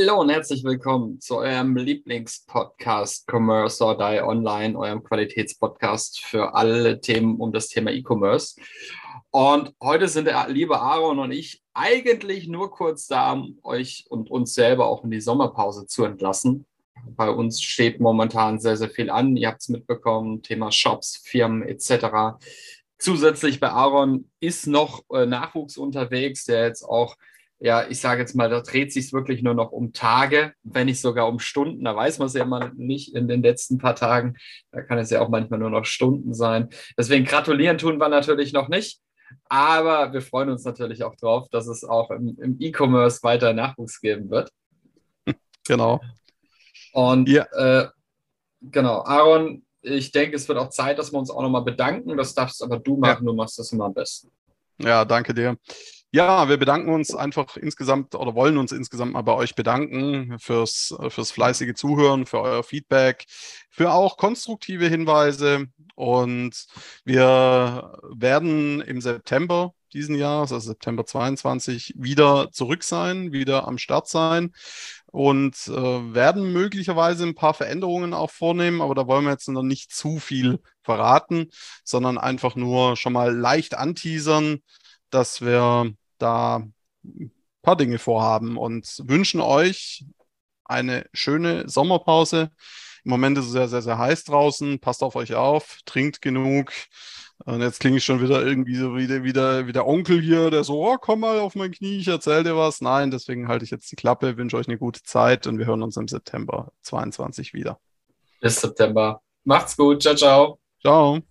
Hallo und herzlich willkommen zu eurem Lieblingspodcast Commerce or Die Online, eurem Qualitätspodcast für alle Themen um das Thema E-Commerce. Und heute sind der liebe Aaron und ich eigentlich nur kurz da, um euch und uns selber auch in die Sommerpause zu entlassen. Bei uns steht momentan sehr, sehr viel an. Ihr habt es mitbekommen, Thema Shops, Firmen etc. Zusätzlich bei Aaron ist noch äh, Nachwuchs unterwegs, der jetzt auch ja, ich sage jetzt mal, da dreht sich wirklich nur noch um Tage, wenn nicht sogar um Stunden. Da weiß man es ja immer nicht in den letzten paar Tagen. Da kann es ja auch manchmal nur noch Stunden sein. Deswegen gratulieren tun wir natürlich noch nicht. Aber wir freuen uns natürlich auch drauf, dass es auch im, im E-Commerce weiter Nachwuchs geben wird. Genau. Und ja. äh, genau, Aaron, ich denke, es wird auch Zeit, dass wir uns auch nochmal bedanken. Das darfst aber du machen, ja. du machst das immer am besten. Ja, danke dir. Ja, wir bedanken uns einfach insgesamt oder wollen uns insgesamt mal bei euch bedanken fürs, fürs fleißige Zuhören, für euer Feedback, für auch konstruktive Hinweise. Und wir werden im September diesen Jahres, also September 22, wieder zurück sein, wieder am Start sein und äh, werden möglicherweise ein paar Veränderungen auch vornehmen, aber da wollen wir jetzt noch nicht zu viel verraten, sondern einfach nur schon mal leicht anteasern, dass wir da ein paar Dinge vorhaben und wünschen euch eine schöne Sommerpause. Im Moment ist es sehr, sehr, sehr heiß draußen. Passt auf euch auf, trinkt genug. Und jetzt klinge ich schon wieder irgendwie so wie der, wie der, wie der Onkel hier, der so, oh, komm mal auf mein Knie, ich erzähl dir was. Nein, deswegen halte ich jetzt die Klappe, wünsche euch eine gute Zeit und wir hören uns im September 22 wieder. Bis September. Macht's gut. Ciao, ciao. Ciao.